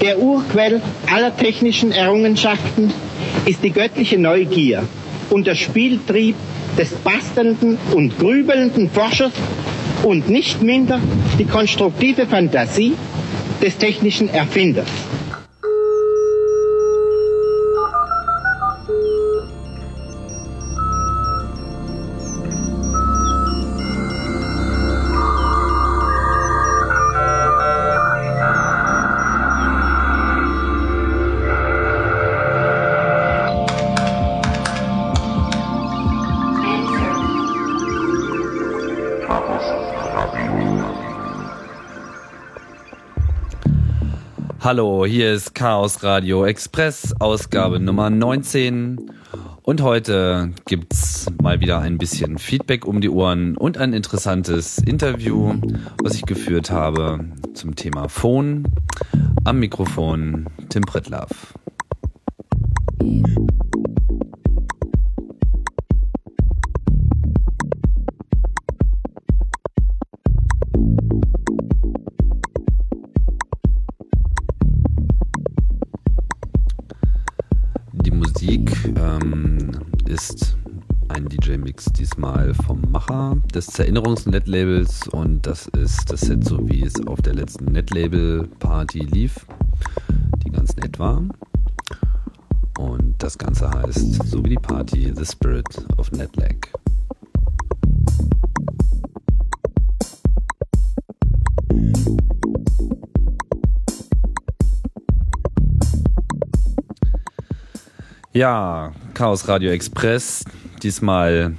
Der Urquell aller technischen Errungenschaften ist die göttliche Neugier und der Spieltrieb des bastelnden und grübelnden Forschers und nicht minder die konstruktive Fantasie des technischen Erfinders. Hallo, hier ist Chaos Radio Express, Ausgabe Nummer 19. Und heute gibt's mal wieder ein bisschen Feedback um die Ohren und ein interessantes Interview, was ich geführt habe zum Thema Phone. Am Mikrofon Tim Pritlaff. Des Erinnerungs-Net-Labels und das ist das Set, so wie es auf der letzten Net-Label-Party lief, die ganz nett war. Und das Ganze heißt, so wie die Party, The Spirit of Netlag. Ja, Chaos Radio Express. Diesmal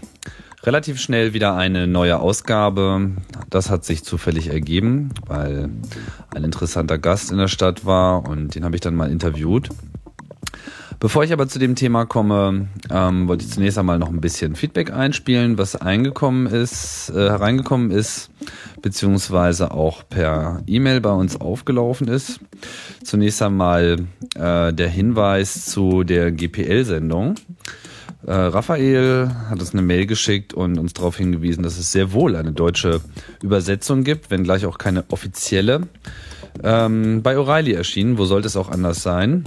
relativ schnell wieder eine neue Ausgabe. Das hat sich zufällig ergeben, weil ein interessanter Gast in der Stadt war und den habe ich dann mal interviewt. Bevor ich aber zu dem Thema komme, ähm, wollte ich zunächst einmal noch ein bisschen Feedback einspielen, was eingekommen ist, äh, hereingekommen ist, beziehungsweise auch per E-Mail bei uns aufgelaufen ist. Zunächst einmal äh, der Hinweis zu der GPL-Sendung. Äh, Raphael hat uns eine Mail geschickt und uns darauf hingewiesen, dass es sehr wohl eine deutsche Übersetzung gibt, wenngleich auch keine offizielle. Ähm, bei O'Reilly erschienen, wo sollte es auch anders sein?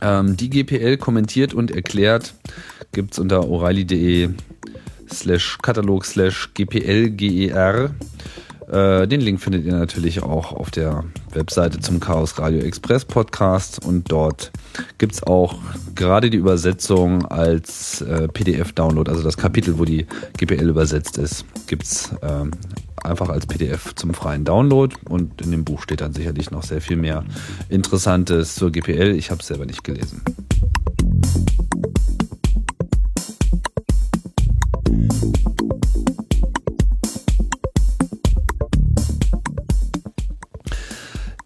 Ähm, die GPL kommentiert und erklärt gibt es unter o'Reilly.de slash Katalog slash GPLGER. Äh, den Link findet ihr natürlich auch auf der Webseite zum Chaos Radio Express Podcast und dort gibt es auch gerade die Übersetzung als äh, PDF-Download, also das Kapitel, wo die GPL übersetzt ist, gibt es äh, einfach als PDF zum freien Download und in dem Buch steht dann sicherlich noch sehr viel mehr Interessantes zur GPL. Ich habe es selber nicht gelesen.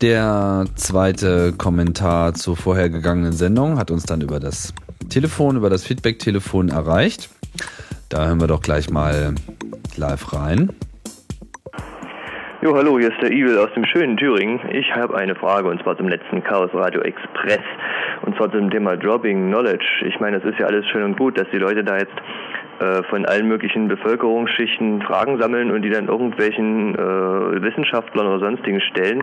Der zweite Kommentar zur vorhergegangenen Sendung hat uns dann über das Telefon, über das Feedback-Telefon erreicht. Da hören wir doch gleich mal live rein. Jo, hallo, hier ist der Evil aus dem schönen Thüringen. Ich habe eine Frage und zwar zum letzten Chaos Radio Express und zwar zum Thema Dropping Knowledge. Ich meine, es ist ja alles schön und gut, dass die Leute da jetzt von allen möglichen Bevölkerungsschichten Fragen sammeln und die dann irgendwelchen äh, Wissenschaftlern oder sonstigen stellen.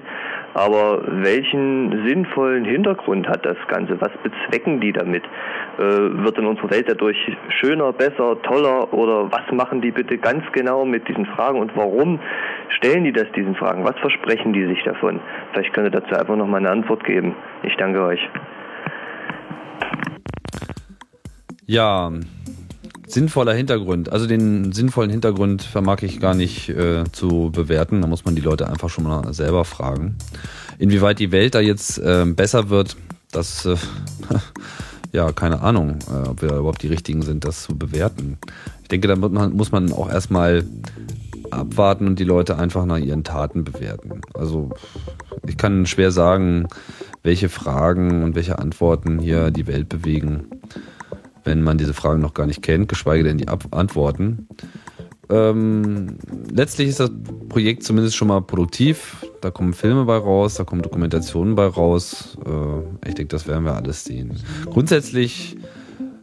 Aber welchen sinnvollen Hintergrund hat das Ganze? Was bezwecken die damit? Äh, wird in unserer Welt dadurch schöner, besser, toller oder was machen die bitte ganz genau mit diesen Fragen und warum stellen die das diesen Fragen? Was versprechen die sich davon? Vielleicht könnt ihr dazu einfach noch mal eine Antwort geben. Ich danke euch. Ja, sinnvoller Hintergrund. Also den sinnvollen Hintergrund vermag ich gar nicht äh, zu bewerten. Da muss man die Leute einfach schon mal selber fragen. Inwieweit die Welt da jetzt äh, besser wird, das, äh, ja, keine Ahnung, äh, ob wir überhaupt die Richtigen sind, das zu bewerten. Ich denke, da muss man auch erstmal abwarten und die Leute einfach nach ihren Taten bewerten. Also ich kann schwer sagen, welche Fragen und welche Antworten hier die Welt bewegen wenn man diese Fragen noch gar nicht kennt, geschweige denn die Ab Antworten. Ähm, letztlich ist das Projekt zumindest schon mal produktiv. Da kommen Filme bei raus, da kommen Dokumentationen bei raus. Äh, ich denke, das werden wir alles sehen. Grundsätzlich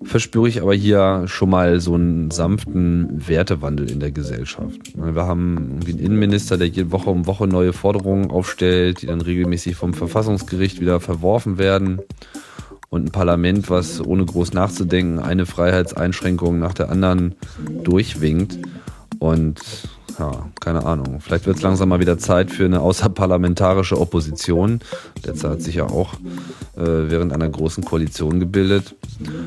verspüre ich aber hier schon mal so einen sanften Wertewandel in der Gesellschaft. Wir haben einen Innenminister, der jede Woche um Woche neue Forderungen aufstellt, die dann regelmäßig vom Verfassungsgericht wieder verworfen werden. Und ein Parlament, was ohne groß nachzudenken eine Freiheitseinschränkung nach der anderen durchwinkt. Und ja, keine Ahnung. Vielleicht wird es langsam mal wieder Zeit für eine außerparlamentarische Opposition. Derzeit hat sich ja auch äh, während einer großen Koalition gebildet.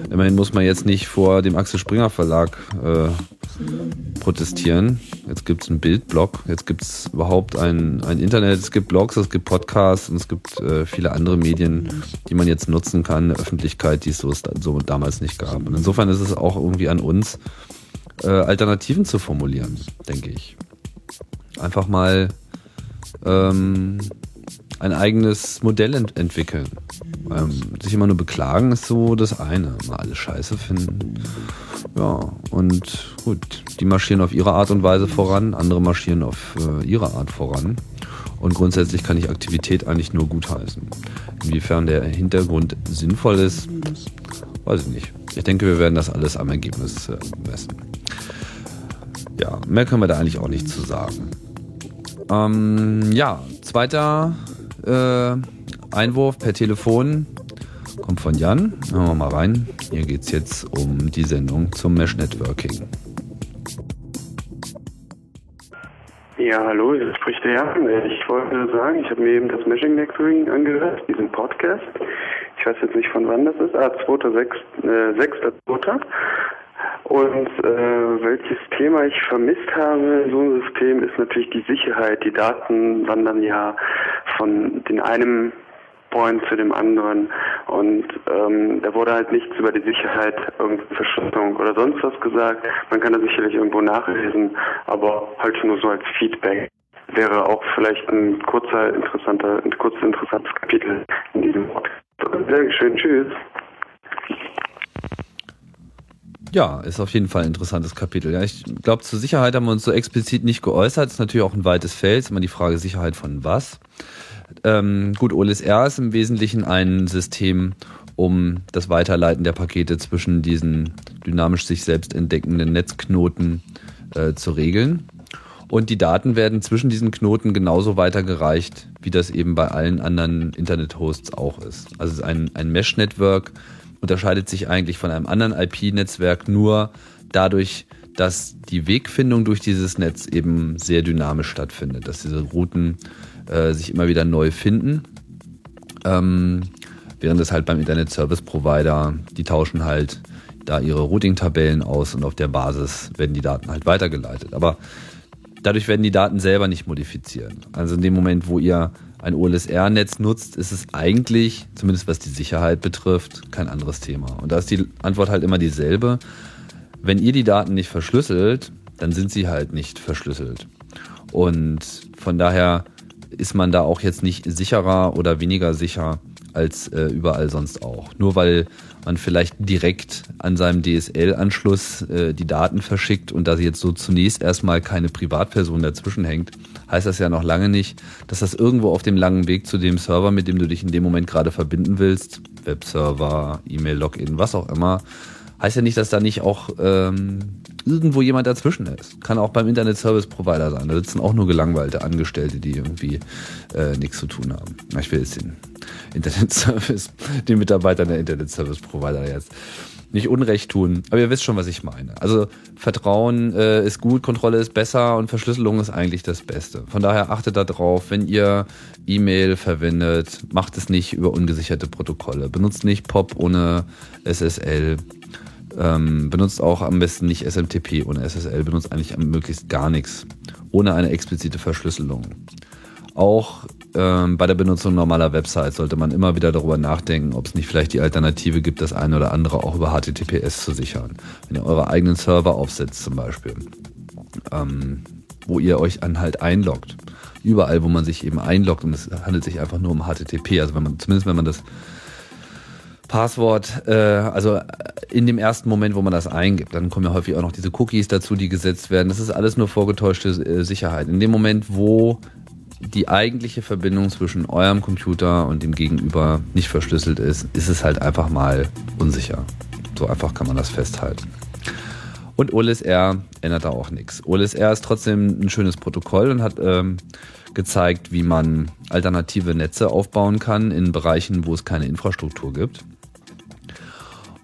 Immerhin muss man jetzt nicht vor dem Axel Springer Verlag äh, protestieren. Jetzt gibt es einen Bildblog, jetzt gibt es überhaupt ein, ein Internet, es gibt Blogs, es gibt Podcasts und es gibt äh, viele andere Medien, die man jetzt nutzen kann, eine Öffentlichkeit, die es so, so damals nicht gab. Und insofern ist es auch irgendwie an uns, äh, Alternativen zu formulieren, denke ich. Einfach mal ähm, ein eigenes Modell ent entwickeln. Ähm, sich immer nur beklagen ist so das eine. Mal alles scheiße finden. Ja, und gut, die marschieren auf ihre Art und Weise voran, andere marschieren auf äh, ihre Art voran. Und grundsätzlich kann ich Aktivität eigentlich nur gutheißen. Inwiefern der Hintergrund sinnvoll ist, weiß ich nicht. Ich denke, wir werden das alles am Ergebnis äh, messen. Ja, mehr können wir da eigentlich auch nicht zu sagen. Ähm, ja, zweiter äh, Einwurf per Telefon kommt von Jan. Hören wir mal rein. Hier geht es jetzt um die Sendung zum Mesh Networking. Ja, hallo, hier spricht der Jan. Ich wollte sagen, ich habe mir eben das Meshing Networking angehört, diesen Podcast. Ich weiß jetzt nicht von wann das ist. Ah, 2.6. Äh, 6.2. Und äh, welches Thema ich vermisst habe in so einem System ist natürlich die Sicherheit. Die Daten wandern ja von den einem Point zu dem anderen und ähm, da wurde halt nichts über die Sicherheit, irgendeine Verschlüsselung oder sonst was gesagt. Man kann da sicherlich irgendwo nachlesen, aber halt nur so als Feedback wäre auch vielleicht ein kurzer interessanter, ein kurzes interessantes Kapitel in diesem Podcast. Dankeschön, tschüss. Ja, ist auf jeden Fall ein interessantes Kapitel. Ja, ich glaube, zur Sicherheit haben wir uns so explizit nicht geäußert. Ist natürlich auch ein weites Feld. Ist immer die Frage Sicherheit von was. Ähm, gut, OLSR ist im Wesentlichen ein System, um das Weiterleiten der Pakete zwischen diesen dynamisch sich selbst entdeckenden Netzknoten äh, zu regeln. Und die Daten werden zwischen diesen Knoten genauso weitergereicht, wie das eben bei allen anderen Internet-Hosts auch ist. Also es ist ein, ein Mesh-Network, unterscheidet sich eigentlich von einem anderen IP-Netzwerk nur dadurch, dass die Wegfindung durch dieses Netz eben sehr dynamisch stattfindet, dass diese Routen äh, sich immer wieder neu finden. Ähm, während es halt beim Internet Service Provider, die tauschen halt da ihre Routing-Tabellen aus und auf der Basis werden die Daten halt weitergeleitet. Aber dadurch werden die Daten selber nicht modifiziert. Also in dem Moment, wo ihr ein OLSR-Netz nutzt, ist es eigentlich, zumindest was die Sicherheit betrifft, kein anderes Thema. Und da ist die Antwort halt immer dieselbe. Wenn ihr die Daten nicht verschlüsselt, dann sind sie halt nicht verschlüsselt. Und von daher ist man da auch jetzt nicht sicherer oder weniger sicher als äh, überall sonst auch. Nur weil man vielleicht direkt an seinem DSL-Anschluss äh, die Daten verschickt und da jetzt so zunächst erstmal keine Privatperson dazwischen hängt, heißt das ja noch lange nicht, dass das irgendwo auf dem langen Weg zu dem Server, mit dem du dich in dem Moment gerade verbinden willst, Webserver, E-Mail-Login, was auch immer, heißt ja nicht, dass da nicht auch ähm, irgendwo jemand dazwischen ist. Kann auch beim Internet Service Provider sein. Da sitzen auch nur gelangweilte Angestellte, die irgendwie äh, nichts zu tun haben. Ich will jetzt den Internet Service, den Mitarbeitern der Internet Service Provider jetzt nicht Unrecht tun. Aber ihr wisst schon, was ich meine. Also Vertrauen äh, ist gut, Kontrolle ist besser und Verschlüsselung ist eigentlich das Beste. Von daher achtet darauf, wenn ihr E-Mail verwendet, macht es nicht über ungesicherte Protokolle. Benutzt nicht POP ohne SSL. Ähm, benutzt auch am besten nicht SMTP ohne SSL. Benutzt eigentlich möglichst gar nichts ohne eine explizite Verschlüsselung. Auch ähm, bei der Benutzung normaler Websites sollte man immer wieder darüber nachdenken, ob es nicht vielleicht die Alternative gibt, das eine oder andere auch über HTTPS zu sichern. Wenn ihr eure eigenen Server aufsetzt zum Beispiel, ähm, wo ihr euch an halt einloggt. Überall, wo man sich eben einloggt und es handelt sich einfach nur um HTTP. Also wenn man, zumindest wenn man das Passwort, äh, also in dem ersten Moment, wo man das eingibt, dann kommen ja häufig auch noch diese Cookies dazu, die gesetzt werden. Das ist alles nur vorgetäuschte äh, Sicherheit. In dem Moment, wo die eigentliche Verbindung zwischen eurem Computer und dem Gegenüber nicht verschlüsselt ist, ist es halt einfach mal unsicher. So einfach kann man das festhalten. Und OLSR ändert da auch nichts. OLSR ist trotzdem ein schönes Protokoll und hat ähm, gezeigt, wie man alternative Netze aufbauen kann in Bereichen, wo es keine Infrastruktur gibt.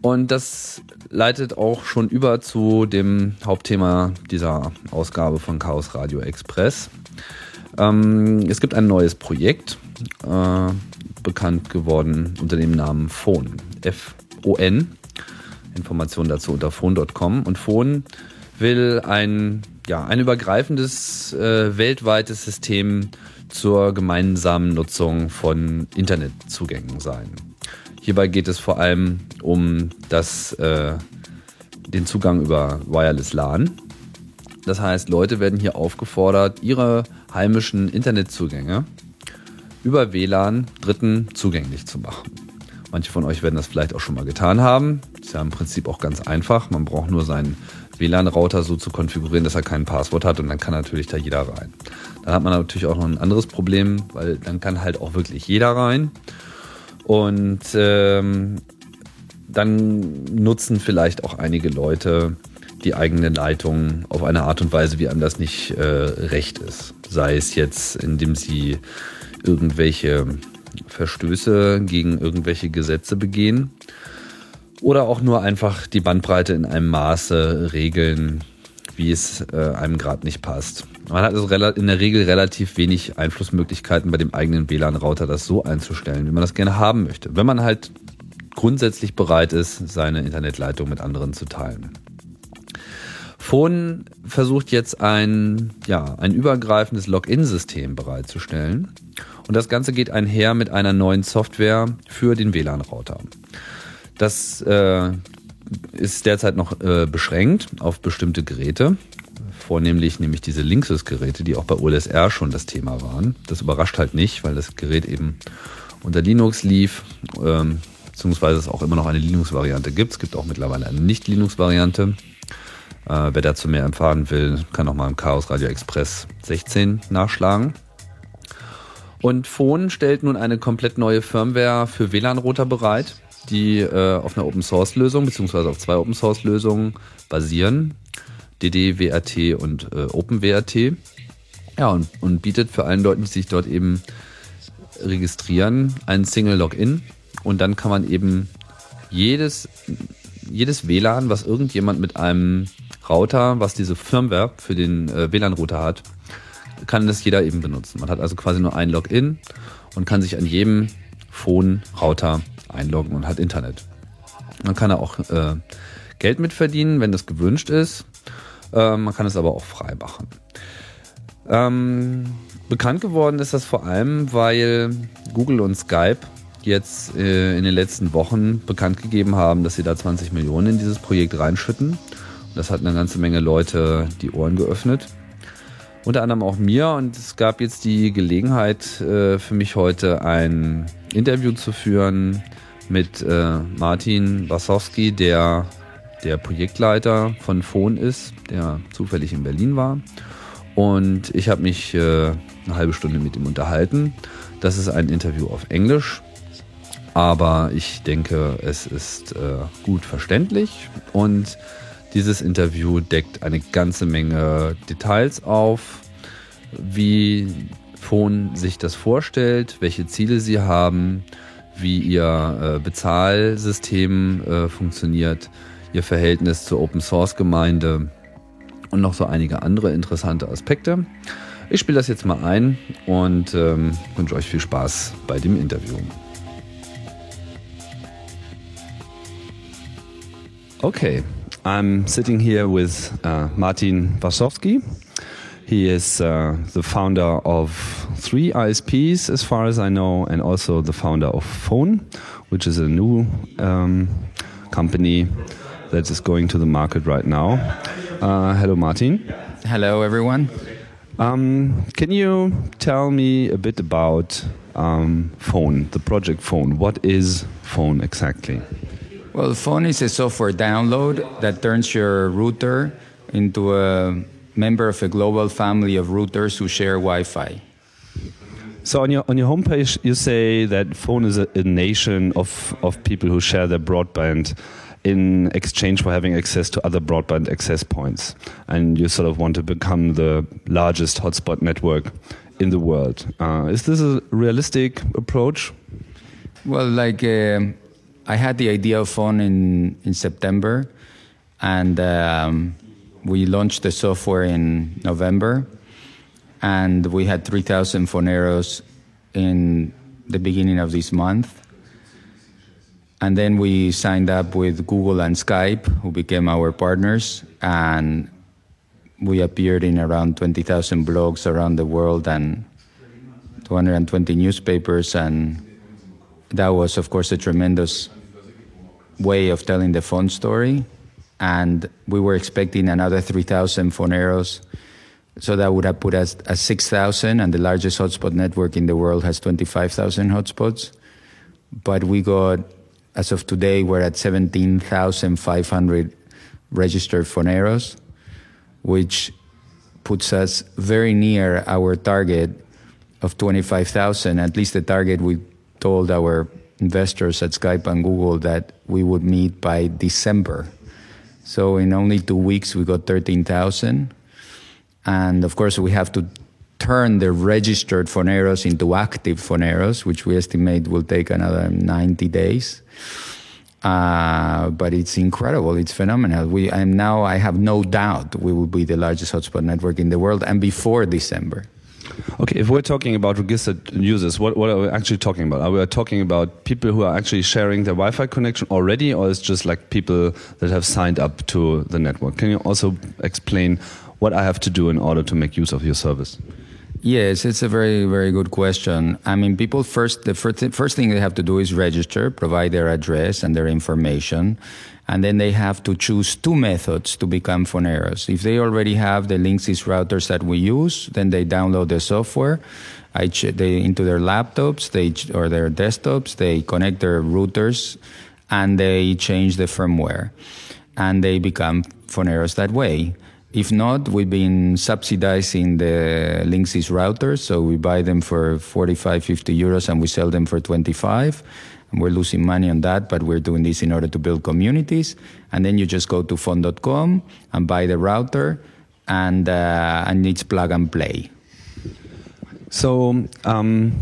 Und das leitet auch schon über zu dem Hauptthema dieser Ausgabe von Chaos Radio Express. Ähm, es gibt ein neues Projekt, äh, bekannt geworden unter dem Namen Phone. F-O-N. Informationen dazu unter phone.com. Und Phone will ein, ja, ein übergreifendes äh, weltweites System zur gemeinsamen Nutzung von Internetzugängen sein. Hierbei geht es vor allem um das, äh, den Zugang über Wireless LAN. Das heißt, Leute werden hier aufgefordert, ihre heimischen Internetzugänge über WLAN Dritten zugänglich zu machen. Manche von euch werden das vielleicht auch schon mal getan haben. Ist ja im Prinzip auch ganz einfach. Man braucht nur seinen WLAN-Router so zu konfigurieren, dass er kein Passwort hat und dann kann natürlich da jeder rein. Dann hat man natürlich auch noch ein anderes Problem, weil dann kann halt auch wirklich jeder rein. Und ähm, dann nutzen vielleicht auch einige Leute die eigene Leitung auf eine Art und Weise, wie einem das nicht äh, recht ist. Sei es jetzt, indem sie irgendwelche Verstöße gegen irgendwelche Gesetze begehen oder auch nur einfach die Bandbreite in einem Maße regeln, wie es äh, einem gerade nicht passt. Man hat also in der Regel relativ wenig Einflussmöglichkeiten bei dem eigenen WLAN-Router, das so einzustellen, wie man das gerne haben möchte. Wenn man halt grundsätzlich bereit ist, seine Internetleitung mit anderen zu teilen. Phone versucht jetzt ein, ja, ein übergreifendes Login-System bereitzustellen. Und das Ganze geht einher mit einer neuen Software für den WLAN-Router. Das äh, ist derzeit noch äh, beschränkt auf bestimmte Geräte, vornehmlich nämlich diese Linksys-Geräte, die auch bei OLSR schon das Thema waren. Das überrascht halt nicht, weil das Gerät eben unter Linux lief, ähm, beziehungsweise es auch immer noch eine Linux-Variante gibt. Es gibt auch mittlerweile eine Nicht-Linux-Variante. Äh, wer dazu mehr erfahren will, kann auch mal im Chaos Radio Express 16 nachschlagen. Und Phone stellt nun eine komplett neue Firmware für WLAN-Router bereit, die äh, auf einer Open-Source-Lösung beziehungsweise auf zwei Open-Source-Lösungen basieren. DD-WRT und äh, OpenWRT. Ja, und, und bietet für allen Leuten, die sich dort eben registrieren, einen Single-Login. Und dann kann man eben jedes, jedes WLAN, was irgendjemand mit einem Router, was diese Firmware für den äh, WLAN-Router hat, kann das jeder eben benutzen. Man hat also quasi nur ein Login und kann sich an jedem Phone-Router einloggen und hat Internet. Man kann da auch äh, Geld mit verdienen, wenn das gewünscht ist. Äh, man kann es aber auch frei machen. Ähm, bekannt geworden ist das vor allem, weil Google und Skype jetzt äh, in den letzten Wochen bekannt gegeben haben, dass sie da 20 Millionen in dieses Projekt reinschütten. Das hat eine ganze Menge Leute die Ohren geöffnet. Unter anderem auch mir. Und es gab jetzt die Gelegenheit äh, für mich heute ein Interview zu führen mit äh, Martin Wasowski, der der Projektleiter von Phone ist, der zufällig in Berlin war. Und ich habe mich äh, eine halbe Stunde mit ihm unterhalten. Das ist ein Interview auf Englisch, aber ich denke, es ist äh, gut verständlich und dieses Interview deckt eine ganze Menge Details auf, wie Phone sich das vorstellt, welche Ziele sie haben, wie ihr äh, Bezahlsystem äh, funktioniert, ihr Verhältnis zur Open Source Gemeinde und noch so einige andere interessante Aspekte. Ich spiele das jetzt mal ein und ähm, wünsche euch viel Spaß bei dem Interview. Okay, I'm sitting here with uh, Martin Varsavsky. He is uh, the founder of three ISPs, as far as I know, and also the founder of Fon, which is a new um, company that is going to the market right now. Uh, hello, Martin. Hello, everyone. Um, can you tell me a bit about um, Fon, the project Fon? What is Fon exactly? Well, Fon is a software download that turns your router into a member of a global family of routers who share Wi-Fi. So on your on your homepage, you say that Fon is a, a nation of of people who share their broadband in exchange for having access to other broadband access points. And you sort of want to become the largest hotspot network in the world. Uh, is this a realistic approach? Well, like uh, I had the idea of Fon in, in September, and um, we launched the software in November, and we had 3,000 Foneros in the beginning of this month. And then we signed up with Google and Skype, who became our partners, and we appeared in around 20,000 blogs around the world and 220 newspapers. And that was, of course, a tremendous way of telling the Fon story. And we were expecting another 3,000 Foneros. So that would have put us at 6,000, and the largest hotspot network in the world has 25,000 hotspots. But we got as of today, we're at 17,500 registered Foneros, which puts us very near our target of 25,000, at least the target we told our investors at Skype and Google that we would meet by December. So in only two weeks, we got 13,000. And of course, we have to turn the registered Foneros into active Foneros, which we estimate will take another 90 days. Uh, but it's incredible. It's phenomenal. We and now I have no doubt we will be the largest hotspot network in the world, and before December. Okay, if we're talking about registered users, what, what are we actually talking about? Are we talking about people who are actually sharing their Wi-Fi connection already, or is just like people that have signed up to the network? Can you also explain what I have to do in order to make use of your service? Yes, it's a very, very good question. I mean, people first, the first, first thing they have to do is register, provide their address and their information, and then they have to choose two methods to become Foneros. If they already have the Linksys routers that we use, then they download the software they, into their laptops they or their desktops, they connect their routers, and they change the firmware, and they become Foneros that way. If not, we've been subsidizing the Linksys routers, so we buy them for 45, 50 euros and we sell them for 25. And we're losing money on that, but we're doing this in order to build communities. And then you just go to fon.com and buy the router, and, uh, and it's plug and play. So, um,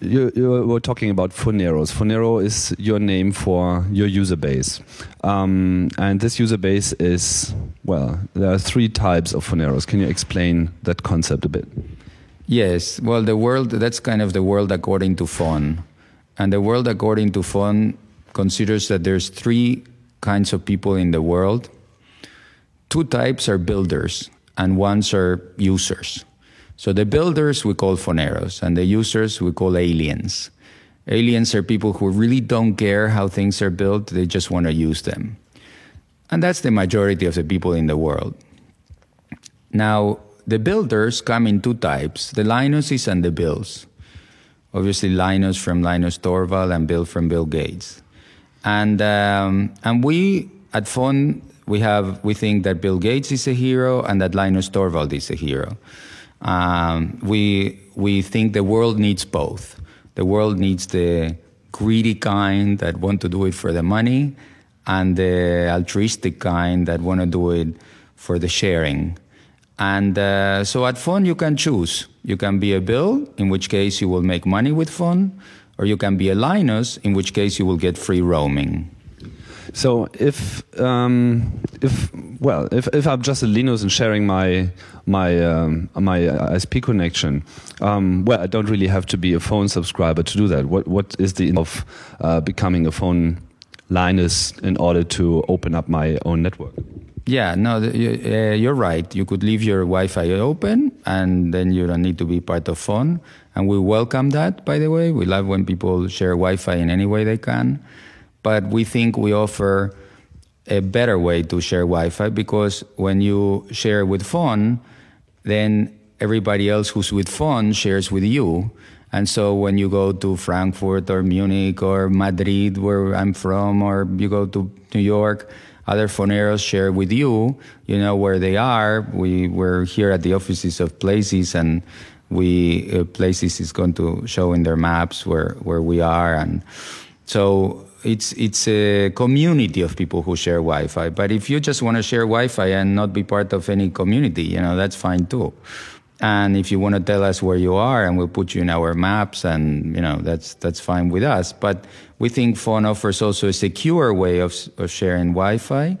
you, you, were talking about Foneros. Fonero is your name for your user base. Um, and this user base is, well, there are three types of Foneros. Can you explain that concept a bit? Yes. Well, the world, that's kind of the world according to Fon. And the world according to Fon considers that there's three kinds of people in the world. Two types are builders, and ones are users. So the builders we call foneros, and the users we call aliens. Aliens are people who really don't care how things are built, they just want to use them. And that's the majority of the people in the world. Now, the builders come in two types the Linuses and the Bills. Obviously, Linus from Linus Torvald and Bill from Bill Gates. And, um, and we at Fon, we, have, we think that Bill Gates is a hero and that Linus Torvald is a hero. Um, we we think the world needs both. The world needs the greedy kind that want to do it for the money, and the altruistic kind that want to do it for the sharing. And uh, so at Fon you can choose. You can be a Bill, in which case you will make money with Fon, or you can be a Linus, in which case you will get free roaming. So if um, if well if, if I'm just a Linus and sharing my my um, my ISP connection, um, well I don't really have to be a Fon subscriber to do that. What what is the of uh, becoming a Fon Linus in order to open up my own network? Yeah, no, uh, you're right. You could leave your Wi-Fi open, and then you don't need to be part of Fon. And we welcome that, by the way. We love when people share Wi-Fi in any way they can but we think we offer a better way to share Wi-Fi because when you share with Fon, then everybody else who's with Fon shares with you. And so when you go to Frankfurt or Munich or Madrid, where I'm from, or you go to New York, other Foneros share with you. You know where they are. We we're here at the offices of Plazes, and we uh, Plazes is going to show in their maps where where we are, and so it's it's a community of people who share Wi-Fi. But if you just want to share Wi-Fi and not be part of any community, you know that's fine too. And if you want to tell us where you are, and we'll put you in our maps, and you know that's that's fine with us. But we think Fon offers also a secure way of, of sharing Wi-Fi,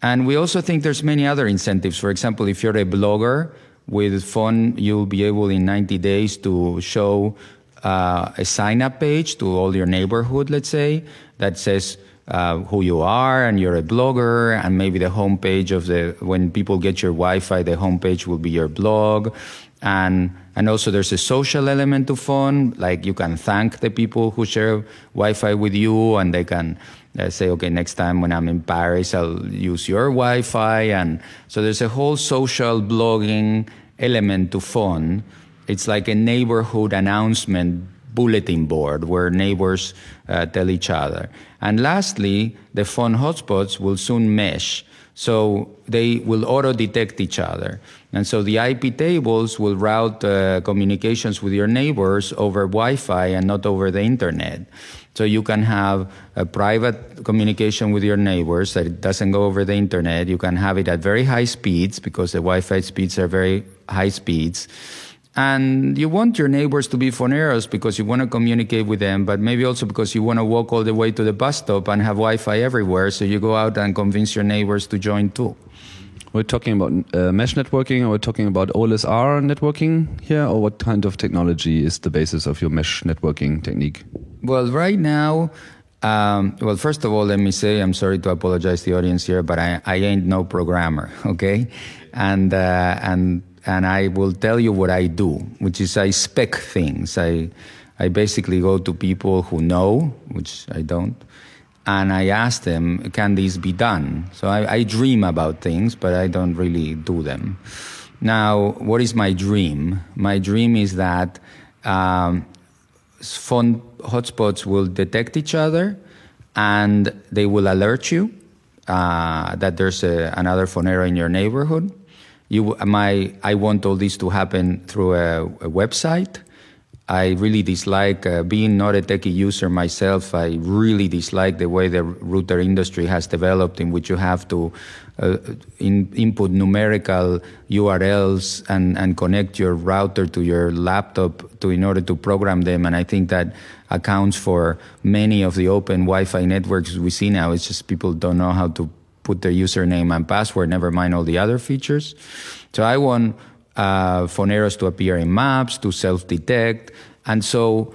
and we also think there's many other incentives. For example, if you're a blogger with Fon, you'll be able in 90 days to show uh, a sign-up page to all your neighborhood, let's say, that says uh, who you are and you're a blogger, and maybe the homepage of the when people get your Wi-Fi, the homepage will be your blog, and and also there's a social element to Fon, like you can thank the people who share Wi-Fi with you, and they can uh, say, okay, next time when I'm in Paris, I'll use your Wi-Fi, and so there's a whole social blogging element to Fon. It's like a neighborhood announcement bulletin board where neighbors uh, tell each other. And lastly, the Fon hotspots will soon mesh. So they will auto detect each other. And so the IP tables will route uh, communications with your neighbors over Wi Fi and not over the internet. So you can have a private communication with your neighbors that doesn't go over the internet. You can have it at very high speeds because the Wi Fi speeds are very high speeds. And you want your neighbors to be Foneros because you want to communicate with them, but maybe also because you want to walk all the way to the bus stop and have Wi-Fi everywhere. So you go out and convince your neighbors to join too. We're talking about uh, mesh networking, or we're talking about OLSR networking here, or what kind of technology is the basis of your mesh networking technique? Well, right now, um, well, first of all, let me say I'm sorry to apologize to the audience here, but I, I ain't no programmer, okay? And uh, and and I will tell you what I do, which is I spec things. I, I basically go to people who know, which I don't, and I ask them, can this be done? So I, I dream about things, but I don't really do them. Now, what is my dream? My dream is that um, Fon hotspots will detect each other and they will alert you uh, that there's a, another Fonero in your neighborhood you, my, I want all this to happen through a, a website. I really dislike uh, being not a techie user myself. I really dislike the way the router industry has developed, in which you have to uh, in, input numerical URLs and, and connect your router to your laptop to in order to program them. And I think that accounts for many of the open Wi-Fi networks we see now. It's just people don't know how to put their username and password, never mind all the other features. So I want uh, to appear in maps, to self-detect. And so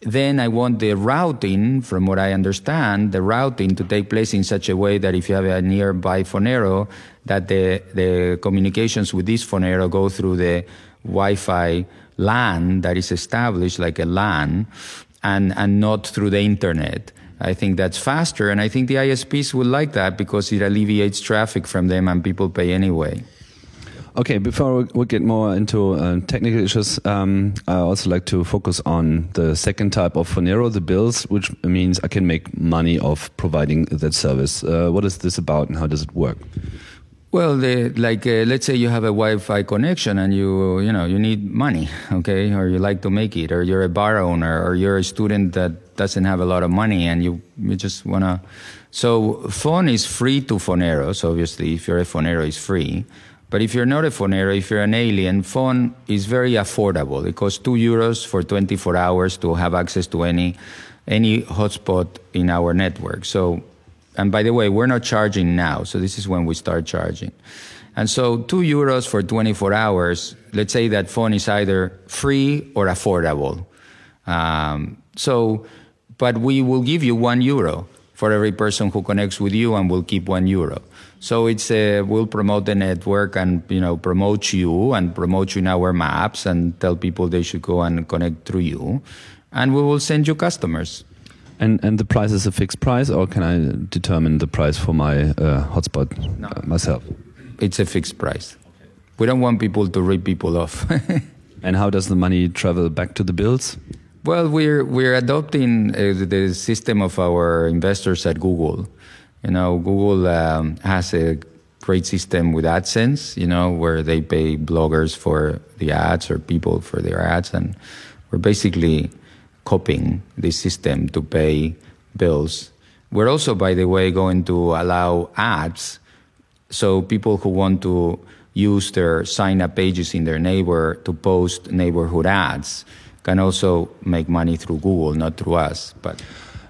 then I want the routing, from what I understand, the routing to take place in such a way that if you have a nearby Fonero, that the, the communications with this Fonero go through the Wi-Fi LAN that is established, like a LAN, and, and not through the internet. I think that's faster, and I think the ISPs will like that because it alleviates traffic from them and people pay anyway. Okay, before we get more into uh, technical issues, um, I also like to focus on the second type of Fonero, the bills, which means I can make money off providing that service. Uh, what is this about and how does it work? Well, the, like uh, let's say you have a Wi-Fi connection and you you know you need money, okay, or you like to make it, or you're a bar owner, or you're a student that doesn't have a lot of money and you you just wanna. So Fon is free to Foneros. Obviously, if you're a Fonero, it's free. But if you're not a Fonero, if you're an alien, Fon is very affordable. It costs two euros for 24 hours to have access to any any hotspot in our network. So and by the way, we're not charging now, so this is when we start charging. And so two euros for 24 hours, let's say that Fon is either free or affordable. Um, so, but we will give you one euro for every person who connects with you and we'll keep one euro. So it's a, we'll promote the network and, you know, promote you and promote you in our maps and tell people they should go and connect through you. And we will send you customers. And and the price is a fixed price, or can I determine the price for my uh, hotspot no. uh, myself? It's a fixed price. We don't want people to rip people off. and how does the money travel back to the bills? Well, we're we're adopting uh, the system of our investors at Google. You know, Google um, has a great system with AdSense. You know, where they pay bloggers for the ads or people for their ads, and we're basically copying this system to pay bills. We're also, by the way, going to allow ads. So people who want to use their sign up pages in their neighbor to post neighborhood ads can also make money through Google, not through us. But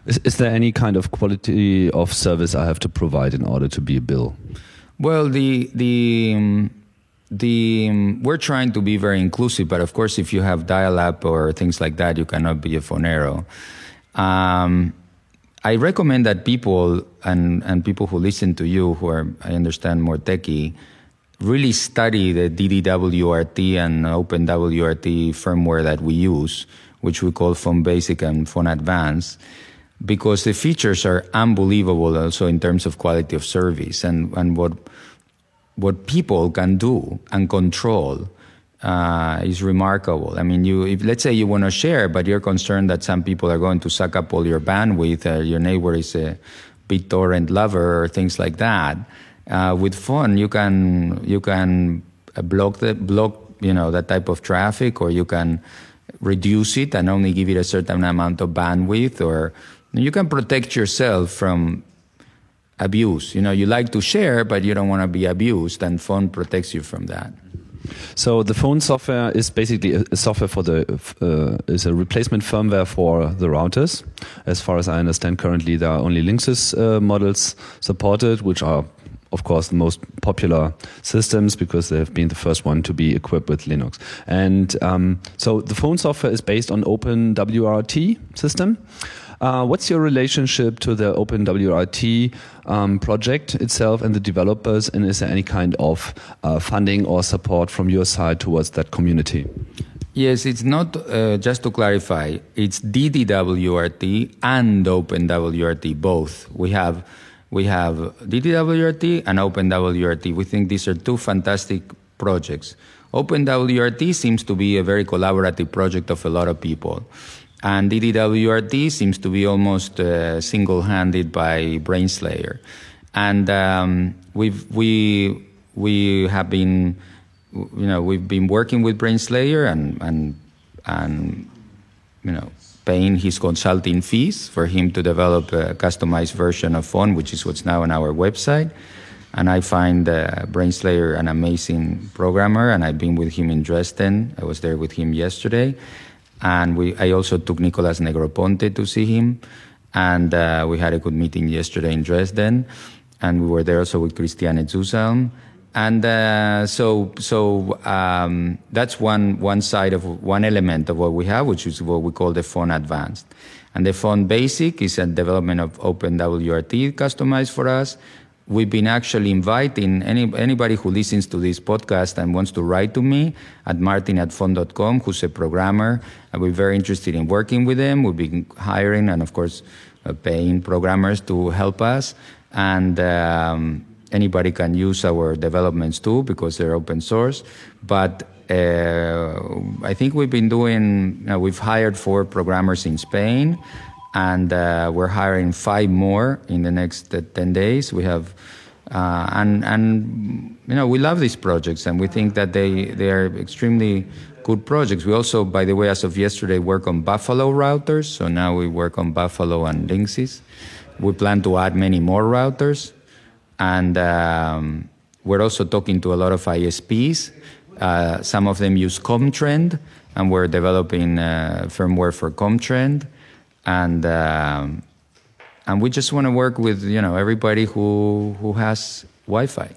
is, is there any kind of quality of service I have to provide in order to be a bill? Well, the the um, the um, we're trying to be very inclusive, but of course, if you have dial-up or things like that, you cannot be a fonero. Um, I recommend that people and and people who listen to you, who are I understand more techy, really study the DDWRT and OpenWRT firmware that we use, which we call Fon Basic and Fon Advanced, because the features are unbelievable also in terms of quality of service and, and what what people can do and control uh, is remarkable. I mean, you if let's say you want to share, but you're concerned that some people are going to suck up all your bandwidth, uh, your neighbor is a BitTorrent lover or things like that. Uh, with Fon, you can you can block the block you know that type of traffic, or you can reduce it and only give it a certain amount of bandwidth, or you can protect yourself from abuse. You know, you like to share, but you don't want to be abused, and Fon protects you from that. So the Fon software is basically a, software for the uh, is a replacement firmware for the routers. As far as I understand, currently there are only Linksys uh, models supported, which are of course the most popular systems because they have been the first one to be equipped with Linux. And um, so the Fon software is based on OpenWRT system. Uh, what's your relationship to the OpenWRT um, project itself and the developers? And is there any kind of uh, funding or support from your side towards that community? Yes, it's not, uh, just to clarify, it's DDWRT and OpenWRT both. We have, we have DDWRT and OpenWRT. We think these are two fantastic projects. OpenWRT seems to be a very collaborative project of a lot of people. And DDWRT seems to be almost uh, single-handed by Brainslayer. And um, we've, we, we have been, you know, we've been working with Brainslayer and, and, and, you know, paying his consulting fees for him to develop a customized version of Fon, which is what's now on our website. And I find uh, Brainslayer an amazing programmer, and I've been with him in Dresden. I was there with him yesterday and we, I also took Nicholas Negroponte to see him. And uh, we had a good meeting yesterday in Dresden. And we were there also with Christiane zu Salm. And uh, so, so um, that's one, one side of one element of what we have, which is what we call the Fon advanced. And the Fon basic is a development of OpenWRT customized for us we've been actually inviting any, anybody who listens to this podcast and wants to write to me at martin at fon.com, who's a programmer. And we're very interested in working with them. We've been hiring and, of course, uh, paying programmers to help us. And um, anybody can use our developments too because they're open source. But uh, I think we've been doing, know, we've hired four programmers in Spain and uh, we're hiring five more in the next uh, 10 days. We have, uh, and, and, you know, we love these projects and we think that they, they are extremely good projects. We also, by the way, as of yesterday, work on Buffalo routers. So now we work on Buffalo and Linksys. We plan to add many more routers. And um, we're also talking to a lot of ISPs. Uh, some of them use Comtrend, and we're developing uh, firmware for Comtrend and um, and we just want to work with you know everybody who who has Wi-Fi.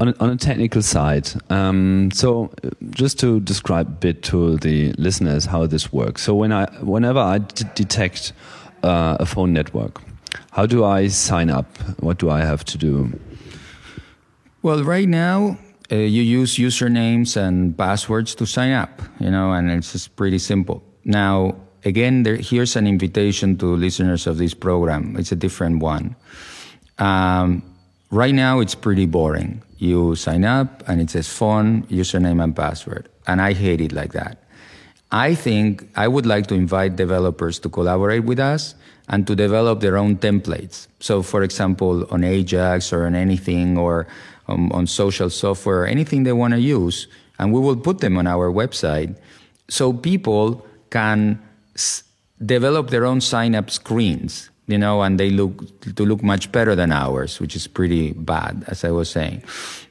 On a, on a technical side, um, so just to describe a bit to the listeners how this works. So when I whenever I detect uh, a Fon network, how do I sign up? What do I have to do? Well, right now uh, you use usernames and passwords to sign up, you know, and it's just pretty simple. Now again, there, here's an invitation to listeners of this program. It's a different one. Um, right now, it's pretty boring. You sign up and it says Fon, username, and password. And I hate it like that. I think I would like to invite developers to collaborate with us and to develop their own templates. So, for example, on Ajax or on anything or on, on social software, anything they want to use, and we will put them on our website so people can develop their own sign up screens, you know, and they look to look much better than ours, which is pretty bad, as I was saying.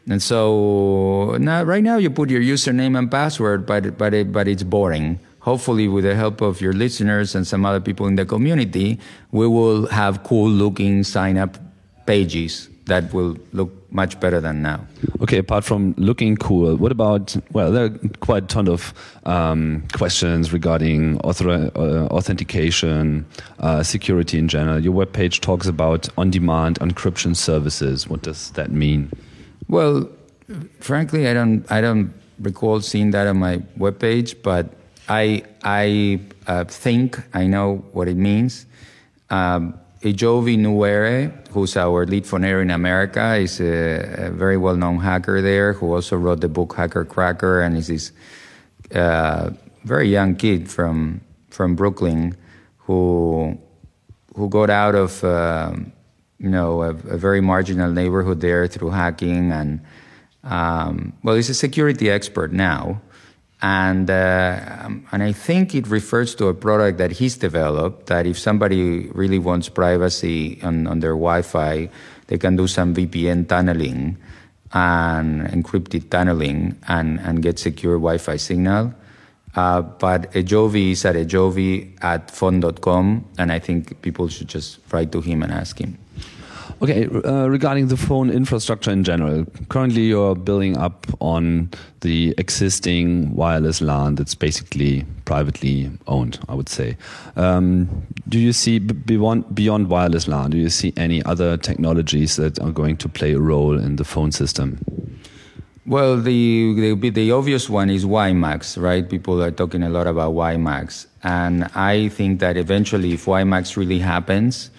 And so now, right now, you put your username and password, but but it, but it's boring. Hopefully, with the help of your listeners and some other people in the community, we will have cool looking sign up pages that will look much better than now. Okay, apart from looking cool, what about, well, there are quite a ton of um, questions regarding author, uh, authentication, uh, security in general. Your webpage talks about on demand encryption services. What does that mean? Well, frankly, I don't, I don't recall seeing that on my webpage, but I, I uh, think I know what it means. Um, Ejovi Nuwere, who's our lead Fonero in America, is a, a very well-known hacker there who also wrote the book Hacker Cracker and is this uh, very young kid from from Brooklyn who who got out of uh, you know a, a, very marginal neighborhood there through hacking and um, well, he's a security expert now and uh, and I think it refers to a product that he's developed that if somebody really wants privacy on, on their Wi-Fi, they can do some VPN tunneling and encrypted tunneling and, and get secure Wi-Fi signal. Uh, but Ejovi is at ejovi at fon.com, and I think people should just write to him and ask him. Okay, uh, regarding the Fon infrastructure in general, currently you're building up on the existing wireless LAN that's basically privately owned, I would say. Um, do you see beyond, beyond wireless LAN, do you see any other technologies that are going to play a role in the Fon system? Well, the, the, the obvious one is WiMAX, right? People are talking a lot about WiMAX. And I think that eventually, if WiMAX really happens,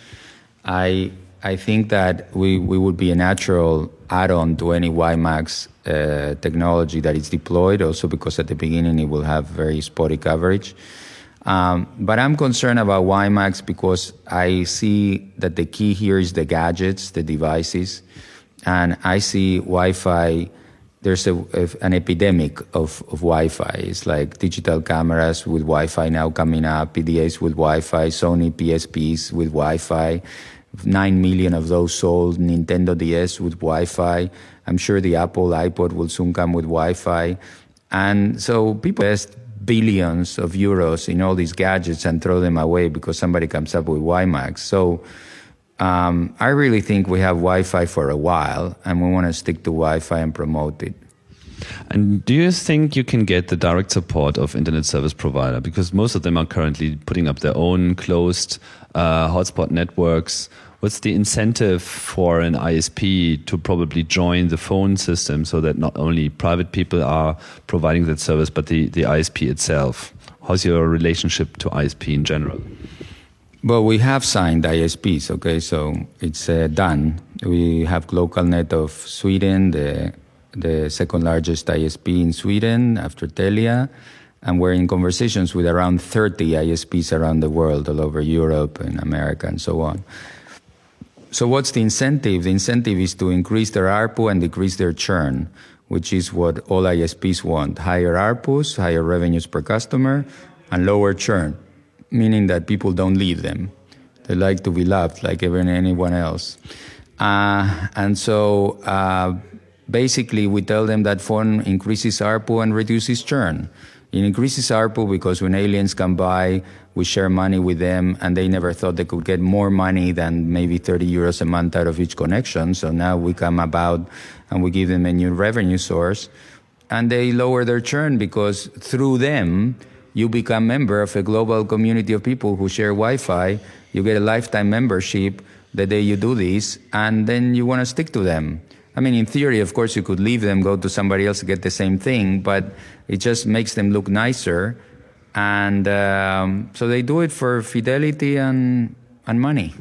I I think that we, we would be a natural add-on to any WiMAX uh, technology that is deployed, also because at the beginning it will have very spotty coverage. Um, but I'm concerned about WiMAX because I see that the key here is the gadgets, the devices, and I see Wi-Fi. There's a, a, an epidemic of, of Wi-Fi. It's like digital cameras with Wi-Fi now coming up, PDAs with Wi-Fi, Sony PSPs with Wi-Fi. 9 million of those sold, Nintendo DS with Wi Fi. I'm sure the Apple iPod will soon come with Wi Fi. And so people invest billions of euros in all these gadgets and throw them away because somebody comes up with WiMAX. So um, I really think we have Wi Fi for a while and we want to stick to Wi Fi and promote it. And do you think you can get the direct support of internet service provider? Because most of them are currently putting up their own closed uh, hotspot networks. What's the incentive for an ISP to probably join the Fon system so that not only private people are providing that service, but the, the ISP itself? How's your relationship to ISP in general? Well, we have signed ISPs, okay, so it's uh, done. We have GlocalNet of Sweden, the the second largest ISP in Sweden after Telia. And we're in conversations with around 30 ISPs around the world, all over Europe and America and so on. So, what's the incentive? The incentive is to increase their ARPU and decrease their churn, which is what all ISPs want higher ARPUs, higher revenues per customer, and lower churn, meaning that people don't leave them. They like to be loved like anyone else. Uh, and so, uh, basically we tell them that Fon increases ARPU and reduces churn. It increases ARPU because when aliens come by, we share money with them and they never thought they could get more money than maybe 30 euros a month out of each connection. So now we come about and we give them a new revenue source and they lower their churn because through them, you become member of a global community of people who share Wi-Fi. You get a lifetime membership the day you do this and then you want to stick to them. I mean, in theory, of course, you could leave them, go to somebody else, get the same thing, but it just makes them look nicer. And um, so they do it for fidelity and, and money.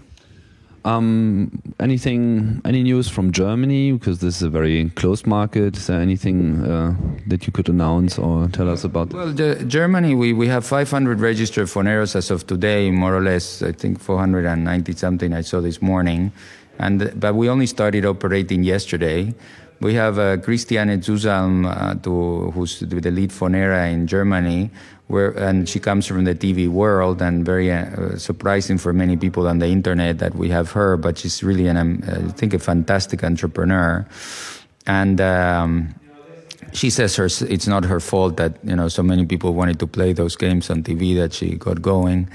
Um, anything, any news from Germany? Because this is a very closed market. Is there anything uh, that you could announce or tell us about? Well, the, Germany, we, we have 500 registered Foneros as of today, more or less. I think 490 something I saw this morning and but we only started operating yesterday. We have uh, Christiane zu Salm, uh, to, who's the lead Fonera in Germany, where, and she comes from the TV world and very uh, surprising for many people on the internet that we have her, but she's really an, um, I think, a fantastic entrepreneur. And, um, she says her, it's not her fault that you know so many people wanted to play those games on TV that she got going.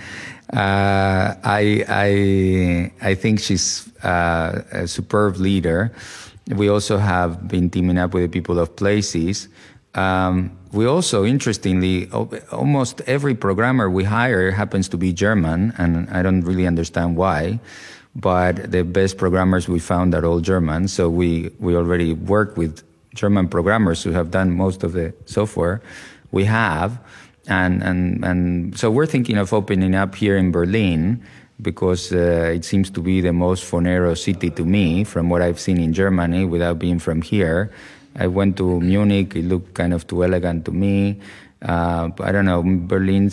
Uh, I I I think she's uh, a superb leader. We also have been teaming up with the people of Plazes. Um, we also, interestingly, almost every programmer we hire happens to be German, and I don't really understand why. But the best programmers we found are all German, so we, we already work with German programmers who have done most of the software. We have, and and and so we're thinking of opening up here in Berlin because uh, it seems to be the most Fonero city to me from what I've seen in Germany without being from here. I went to Munich. It looked kind of too elegant to me. Uh, I don't know. Berlin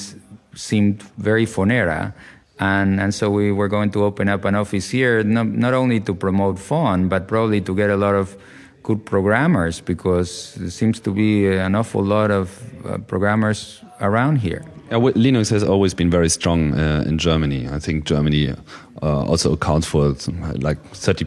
seemed very Fonera. And, and so we were going to open up an office here, not, not only to promote Fon, but probably to get a lot of good programmers because there seems to be an awful lot of uh, programmers around here. Linux has always been very strong uh, in Germany. I think Germany uh, also accounts for like 30%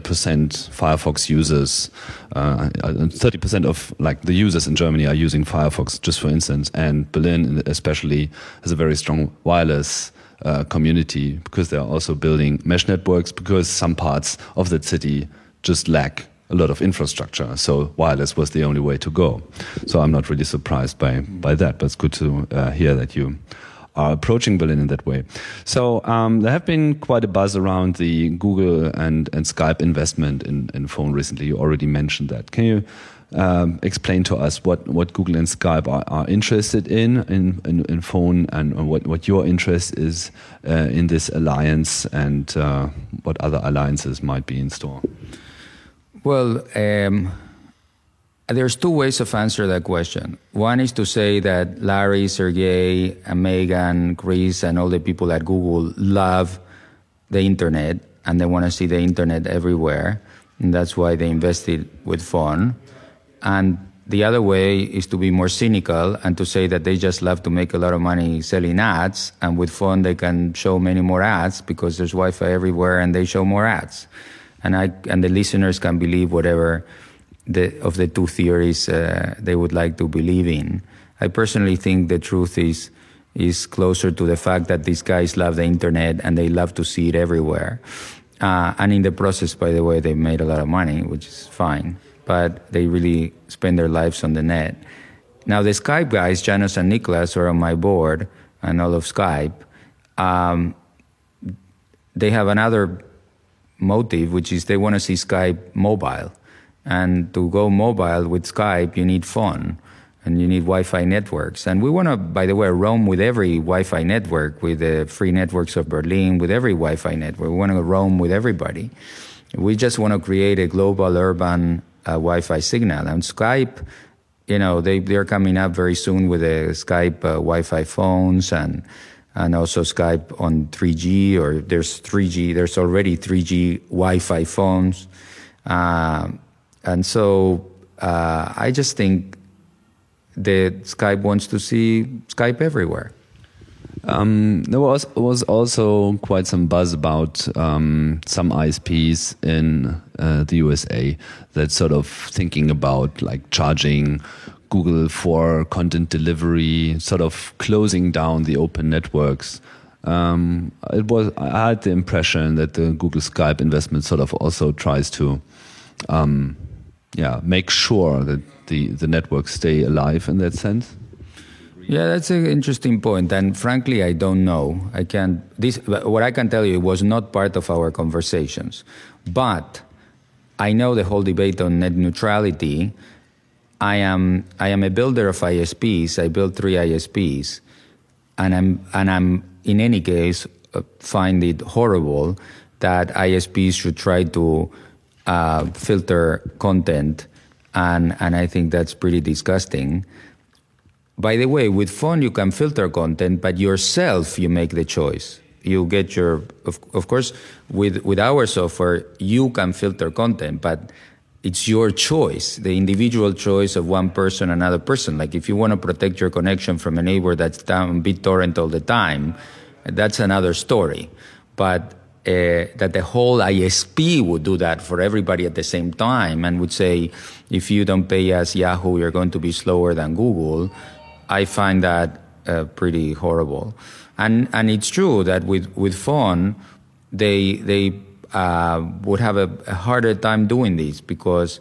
Firefox users. 30% uh, of like the users in Germany are using Firefox, just for instance. And Berlin, especially, has a very strong wireless uh, community because they are also building mesh networks because some parts of that city just lack a lot of infrastructure. So wireless was the only way to go. So I'm not really surprised by by that. But it's good to uh, hear that you are approaching Berlin in that way. So um, there have been quite a buzz around the Google and, and Skype investment in, in Fon recently. You already mentioned that. Can you um, explain to us what, what Google and Skype are, are interested in, in in, in Fon and what, what your interest is uh, in this alliance and uh, what other alliances might be in store? Well, um, there's two ways of answer that question. One is to say that Larry, Sergey, and Megan, Chris, and all the people at Google love the internet and they want to see the internet everywhere. And that's why they invested with Fon. And the other way is to be more cynical and to say that they just love to make a lot of money selling ads. And with Fon, they can show many more ads because there's Wi Fi everywhere and they show more ads and I and the listeners can believe whatever the, of the two theories uh, they would like to believe in. I personally think the truth is is closer to the fact that these guys love the internet and they love to see it everywhere. Uh, and in the process, by the way, they made a lot of money, which is fine. But they really spend their lives on the net. Now, the Skype guys, Janus and Niklas, are on my board and all of Skype. Um, they have another motive, which is they want to see Skype mobile. And to go mobile with Skype, you need Fon and you need Wi-Fi networks. And we want to, by the way, roam with every Wi-Fi network, with the free networks of Berlin, with every Wi-Fi network. We want to roam with everybody. We just want to create a global urban uh, Wi-Fi signal. And Skype, you know, they, they're coming up very soon with the Skype uh, Wi-Fi phones and and also Skype on 3G, or there's 3G, there's already 3G Wi Fi phones. Uh, and so uh, I just think that Skype wants to see Skype everywhere. Um, there was was also quite some buzz about um, some ISPs in uh, the USA that sort of thinking about like charging Google for content delivery, sort of closing down the open networks. Um, it was I had the impression that the Google Skype investment sort of also tries to, um, yeah, make sure that the the networks stay alive in that sense. Yeah, that's an interesting point, and frankly, I don't know. I can't. This what I can tell you was not part of our conversations, but I know the whole debate on net neutrality I am I am a builder of ISPs. I built three ISPs, and I'm and I'm in any case uh, find it horrible that ISPs should try to uh, filter content, and and I think that's pretty disgusting. By the way, with Fon you can filter content, but yourself you make the choice. You get your of, of course with with our software you can filter content, but it's your choice, the individual choice of one person, another person. Like if you want to protect your connection from a neighbor that's down BitTorrent all the time, that's another story. But uh, that the whole ISP would do that for everybody at the same time and would say, if you don't pay us Yahoo, you're going to be slower than Google. I find that uh, pretty horrible. And and it's true that with with Fon, they they uh, would have a, a, harder time doing this because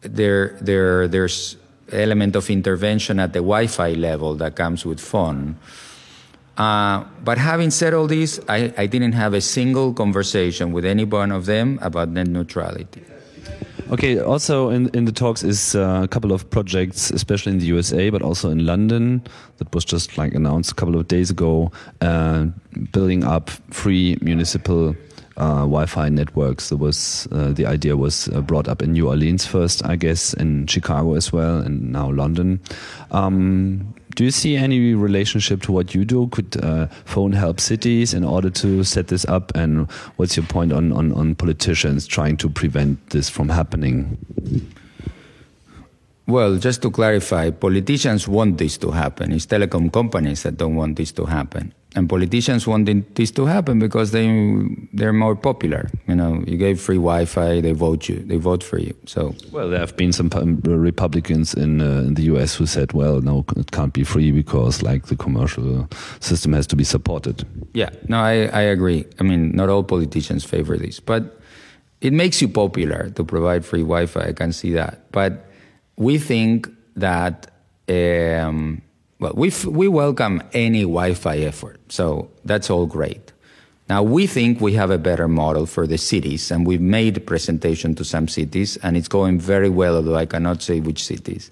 there there there's element of intervention at the Wi-Fi level that comes with Fon uh, but having said all this, I, I didn't have a single conversation with any one of them about net neutrality. Okay, also in, in the talks is uh, a couple of projects, especially in the USA, but also in London, that was just like announced a couple of days ago, uh, building up free municipal uh, Wi-Fi networks. There was uh, the idea was uh, brought up in New Orleans first, I guess, in Chicago as well, and now London. Um, do you see any relationship to what you do? Could uh, Fon help cities in order to set this up? And what's your point on, on, on politicians trying to prevent this from happening? Well, just to clarify, politicians want this to happen. It's telecom companies that don't want this to happen and politicians wanting this to happen because they they're more popular. You know, you gave free Wi-Fi, they vote you, they vote for you. So well, there have been some Republicans in, uh, in the U.S. who said, well, no, it can't be free because like the commercial system has to be supported. Yeah, no, I I agree. I mean, not all politicians favor this, but it makes you popular to provide free Wi-Fi. I can see that, but we think that. Um, well, we, we welcome any Wi-Fi effort, so that's all great. Now we think we have a better model for the cities, and we've made a presentation to some cities, and it's going very well. Although I cannot say which cities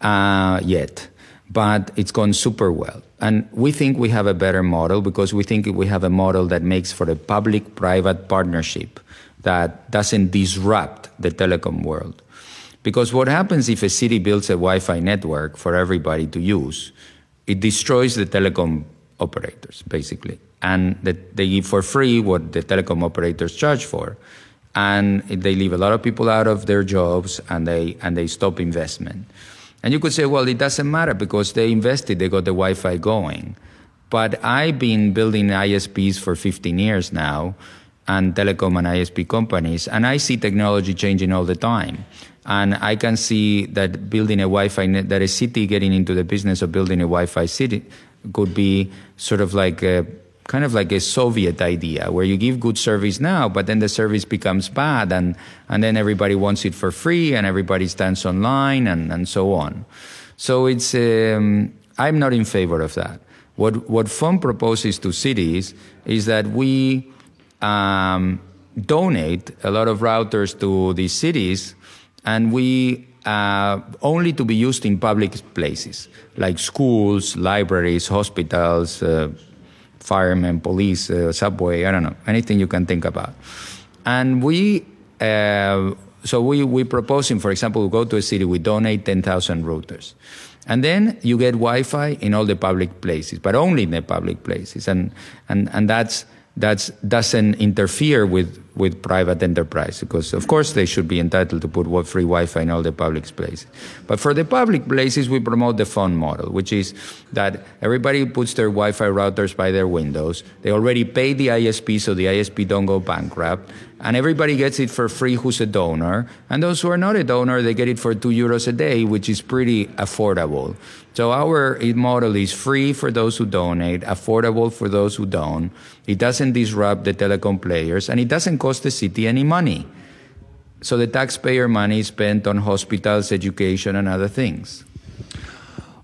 uh, yet, but it's gone super well. And we think we have a better model because we think we have a model that makes for a public-private partnership that doesn't disrupt the telecom world. Because what happens if a city builds a Wi Fi network for everybody to use? It destroys the telecom operators, basically. And they give for free what the telecom operators charge for. And they leave a lot of people out of their jobs and they, and they stop investment. And you could say, well, it doesn't matter because they invested, they got the Wi Fi going. But I've been building ISPs for 15 years now and telecom and ISP companies, and I see technology changing all the time. And I can see that building a Wi-Fi net, that a city getting into the business of building a Wi-Fi city could be sort of like a kind of like a Soviet idea where you give good service now, but then the service becomes bad and, and then everybody wants it for free and everybody stands online and, and so on. So it's, um, I'm not in favor of that. What, what Fon proposes to cities is that we um, donate a lot of routers to these cities and we uh, only to be used in public places like schools, libraries, hospitals, uh, firemen, police, uh, subway, I don't know, anything you can think about. And we, uh, so we, we proposing, for example, we go to a city, we donate 10,000 routers. And then you get Wi-Fi in all the public places, but only in the public places. And, and, and that's, that doesn't interfere with, with private enterprise because of course they should be entitled to put free Wi-Fi in all the public places. But for the public places, we promote the Fon model, which is that everybody puts their Wi-Fi routers by their windows. They already pay the ISP so the ISP don't go bankrupt. And everybody gets it for free who's a donor. And those who are not a donor, they get it for two euros a day, which is pretty affordable. So our model is free for those who donate, affordable for those who don't. It doesn't disrupt the telecom players, and it doesn't cost the city any money. So the taxpayer money is spent on hospitals, education, and other things.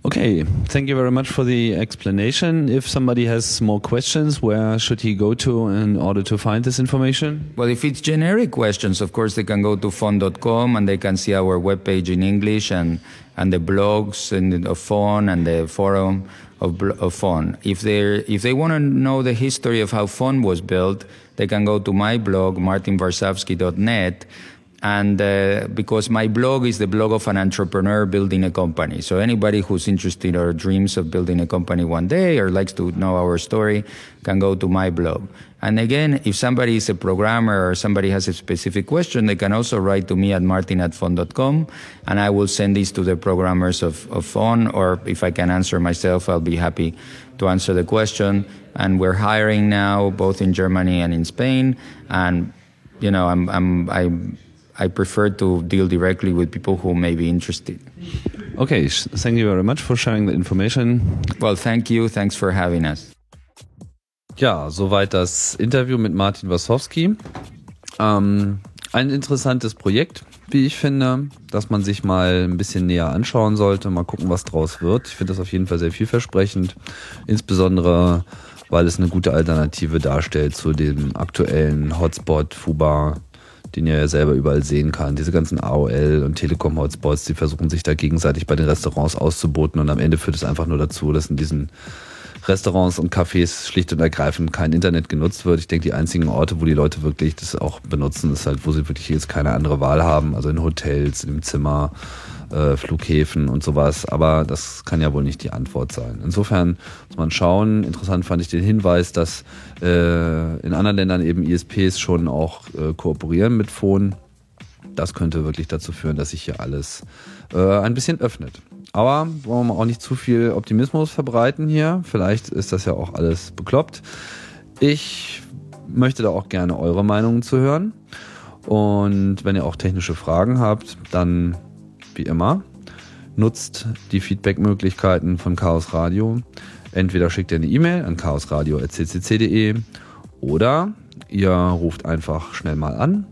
Okay, thank you very much for the explanation. If somebody has more questions, where should he go to in order to find this information? Well, if it's generic questions, of course, they can go to fon.com and they can see our webpage in English and, and the blogs and of Fon and the forum of, of Fon. If they if they want to know the history of how Fon was built, they can go to my blog, martinvarsavsky.net and uh, because my blog is the blog of an entrepreneur building a company. So anybody who's interested or dreams of building a company one day or likes to know our story can go to my blog. And again, if somebody is a programmer or somebody has a specific question, they can also write to me at martin at fon.com and I will send these to the programmers of, of Fon or if I can answer myself, I'll be happy to answer the question. And we're hiring now both in Germany and in Spain. And, you know, I'm, I'm, I'm I prefer to deal directly with people who may be interested. Okay, thank you very much for sharing the information. Well, thank you. Thanks for having us. Ja, soweit das Interview mit Martin Wasowski. Ähm, ein interessantes Projekt, wie ich finde, dass man sich mal ein bisschen näher anschauen sollte, mal gucken, was draus wird. Ich finde das auf jeden Fall sehr vielversprechend, insbesondere weil es eine gute Alternative darstellt zu dem aktuellen Hotspot Fuba den ihr ja selber überall sehen kann. Diese ganzen AOL und Telekom-Hotspots, die versuchen sich da gegenseitig bei den Restaurants auszuboten und am Ende führt es einfach nur dazu, dass in diesen Restaurants und Cafés schlicht und ergreifend kein Internet genutzt wird. Ich denke, die einzigen Orte, wo die Leute wirklich das auch benutzen, ist halt, wo sie wirklich jetzt keine andere Wahl haben. Also in Hotels, im Zimmer, äh, Flughäfen und sowas. Aber das kann ja wohl nicht die Antwort sein. Insofern muss man schauen. Interessant fand ich den Hinweis, dass äh, in anderen Ländern eben ISPs schon auch äh, kooperieren mit Phone. Das könnte wirklich dazu führen, dass sich hier alles ein bisschen öffnet. Aber wollen wir auch nicht zu viel Optimismus verbreiten hier. Vielleicht ist das ja auch alles bekloppt. Ich möchte da auch gerne eure Meinungen zu hören. Und wenn ihr auch technische Fragen habt, dann wie immer, nutzt die Feedback-Möglichkeiten von Chaos Radio. Entweder schickt ihr eine E-Mail an chaosradio.ccc.de oder ihr ruft einfach schnell mal an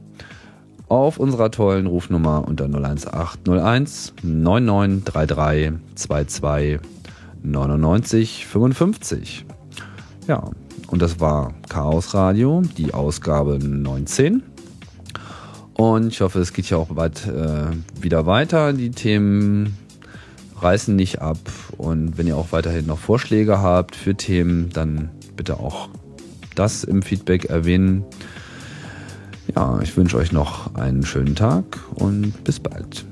auf unserer tollen Rufnummer unter 01801 9933 22 99 55. Ja, und das war Chaos Radio, die Ausgabe 19. Und ich hoffe, es geht ja auch bald äh, wieder weiter. Die Themen reißen nicht ab. Und wenn ihr auch weiterhin noch Vorschläge habt für Themen, dann bitte auch das im Feedback erwähnen. Ja, ich wünsche euch noch einen schönen Tag und bis bald.